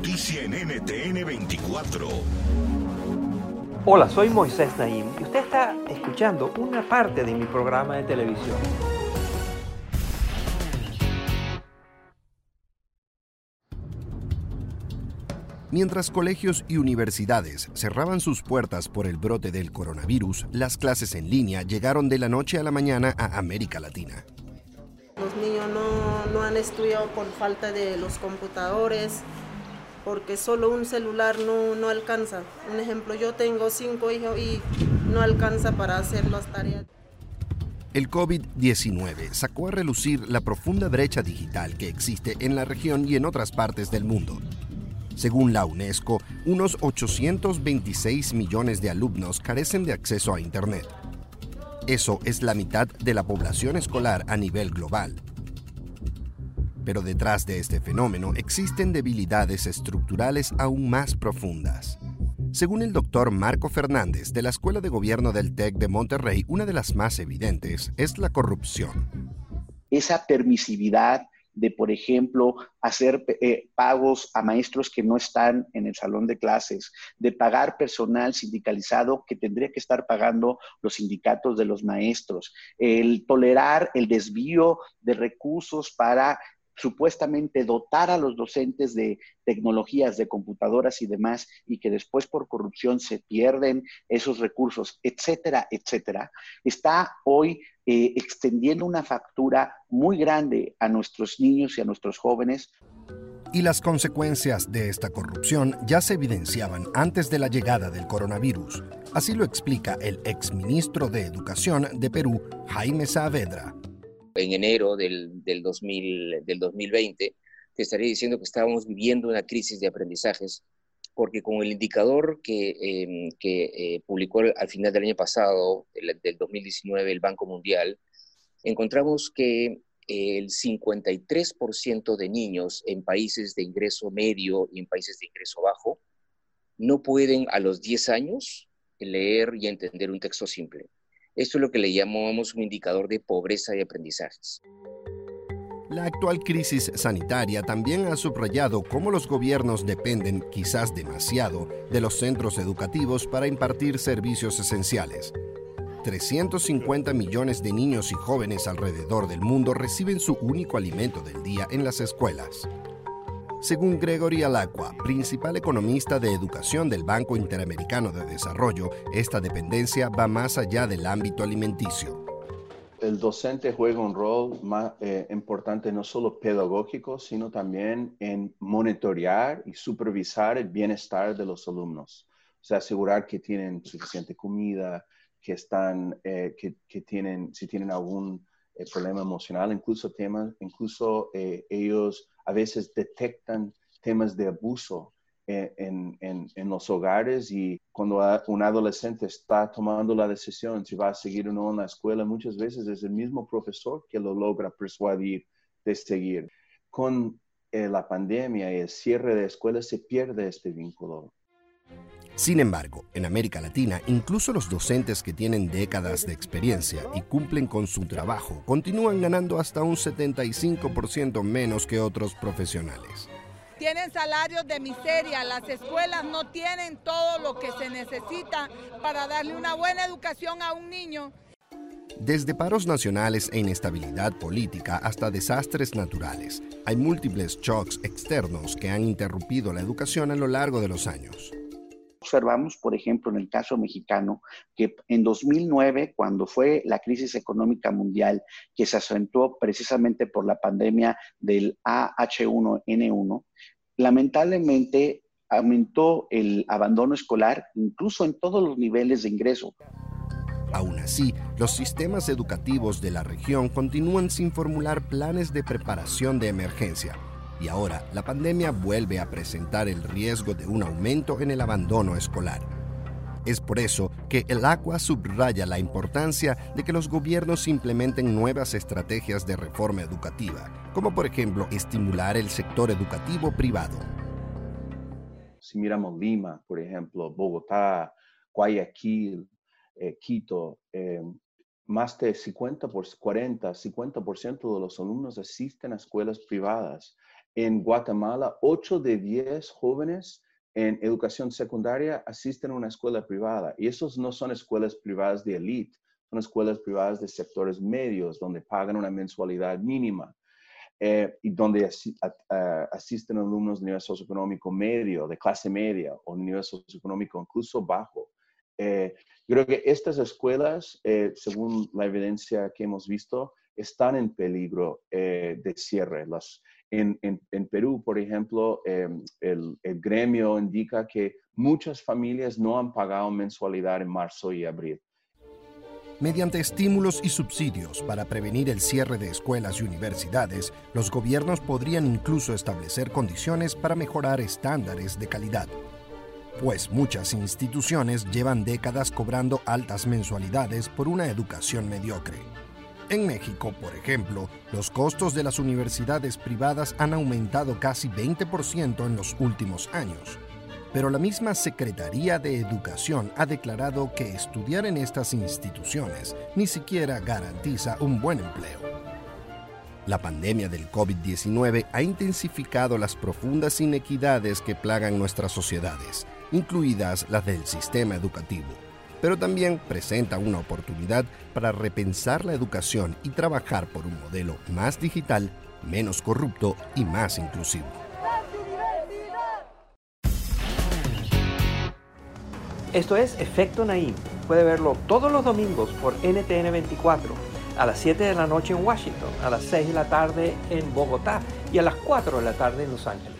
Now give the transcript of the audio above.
Noticia en NTN 24. Hola, soy Moisés Naim y usted está escuchando una parte de mi programa de televisión. Mientras colegios y universidades cerraban sus puertas por el brote del coronavirus, las clases en línea llegaron de la noche a la mañana a América Latina. Los niños no, no han estudiado por falta de los computadores, porque solo un celular no, no alcanza. Un ejemplo, yo tengo cinco hijos y no alcanza para hacer las tareas. El COVID-19 sacó a relucir la profunda brecha digital que existe en la región y en otras partes del mundo. Según la UNESCO, unos 826 millones de alumnos carecen de acceso a Internet. Eso es la mitad de la población escolar a nivel global. Pero detrás de este fenómeno existen debilidades estructurales aún más profundas. Según el doctor Marco Fernández de la Escuela de Gobierno del TEC de Monterrey, una de las más evidentes es la corrupción. Esa permisividad de, por ejemplo, hacer eh, pagos a maestros que no están en el salón de clases, de pagar personal sindicalizado que tendría que estar pagando los sindicatos de los maestros, el tolerar el desvío de recursos para supuestamente dotar a los docentes de tecnologías, de computadoras y demás, y que después por corrupción se pierden esos recursos, etcétera, etcétera, está hoy eh, extendiendo una factura muy grande a nuestros niños y a nuestros jóvenes. Y las consecuencias de esta corrupción ya se evidenciaban antes de la llegada del coronavirus. Así lo explica el exministro de Educación de Perú, Jaime Saavedra en enero del, del, 2000, del 2020, te estaría diciendo que estábamos viviendo una crisis de aprendizajes, porque con el indicador que, em, que eh, publicó al final del año pasado, del, del 2019, el Banco Mundial, encontramos que el 53% de niños en países de ingreso medio y en países de ingreso bajo no pueden a los 10 años leer y entender un texto simple. Esto es lo que le llamamos un indicador de pobreza de aprendizajes. La actual crisis sanitaria también ha subrayado cómo los gobiernos dependen, quizás demasiado, de los centros educativos para impartir servicios esenciales. 350 millones de niños y jóvenes alrededor del mundo reciben su único alimento del día en las escuelas. Según Gregory Alacqua, principal economista de educación del Banco Interamericano de Desarrollo, esta dependencia va más allá del ámbito alimenticio. El docente juega un rol más eh, importante no solo pedagógico, sino también en monitorear y supervisar el bienestar de los alumnos. O sea, asegurar que tienen suficiente comida, que están, eh, que, tienen, si tienen algún eh, problema emocional, incluso temas, incluso ellos a veces detectan temas de abuso en, los hogares y cuando un adolescente está tomando la decisión si va a seguir o no en la escuela, muchas veces es el mismo profesor que lo logra persuadir de seguir. Con eh, la pandemia y el cierre de escuelas se pierde este vínculo. Sin embargo, en América Latina, incluso los docentes que tienen décadas de experiencia y cumplen con su trabajo continúan ganando hasta un 75% menos que otros profesionales. Tienen salarios de miseria, las escuelas no tienen todo lo que se necesita para darle una buena educación a un niño. Desde paros nacionales e inestabilidad política hasta desastres naturales, hay múltiples shocks externos que han interrumpido la educación a lo largo de los años. Observamos, por ejemplo, en el caso mexicano, que en 2009, cuando fue la crisis económica mundial, que se acentuó precisamente por la pandemia del AH1N1, lamentablemente aumentó el abandono escolar incluso en todos los niveles de ingreso. Aún así, los sistemas educativos de la región continúan sin formular planes de preparación de emergencia. Y ahora la pandemia vuelve a presentar el riesgo de un aumento en el abandono escolar. Es por eso que el ACUA subraya la importancia de que los gobiernos implementen nuevas estrategias de reforma educativa, como por ejemplo estimular el sector educativo privado. Si miramos Lima, por ejemplo, Bogotá, Guayaquil, eh, Quito, eh, más de 50 por 40, 50% de los alumnos asisten a escuelas privadas. En Guatemala, 8 de 10 jóvenes en educación secundaria asisten a una escuela privada. Y esos no son escuelas privadas de élite, son escuelas privadas de sectores medios, donde pagan una mensualidad mínima. Eh, y donde asisten alumnos de nivel socioeconómico medio, de clase media o de nivel socioeconómico incluso bajo. Eh, yo creo que estas escuelas, eh, según la evidencia que hemos visto, están en peligro eh, de cierre. Las, en, Perú, por ejemplo, em, el, gremio indica que muchas familias no han pagado mensualidad en marzo y abril. Mediante estímulos y subsidios para prevenir el cierre de escuelas y universidades, los gobiernos podrían incluso establecer condiciones para mejorar estándares de calidad pues muchas instituciones llevan décadas cobrando altas mensualidades por una educación mediocre. En México, por ejemplo, los costos de las universidades privadas han aumentado casi 20% en los últimos años. Pero la misma Secretaría de Educación ha declarado que estudiar en estas instituciones ni siquiera garantiza un buen empleo. La pandemia del COVID-19 ha intensificado las profundas inequidades que plagan nuestras sociedades incluidas las del sistema educativo, pero también presenta una oportunidad para repensar la educación y trabajar por un modelo más digital, menos corrupto y más inclusivo. Esto es Efecto Naim. Puede verlo todos los domingos por NTN 24, a las 7 de la noche en Washington, a las 6 de la tarde en Bogotá y a las 4 de la tarde en Los Ángeles.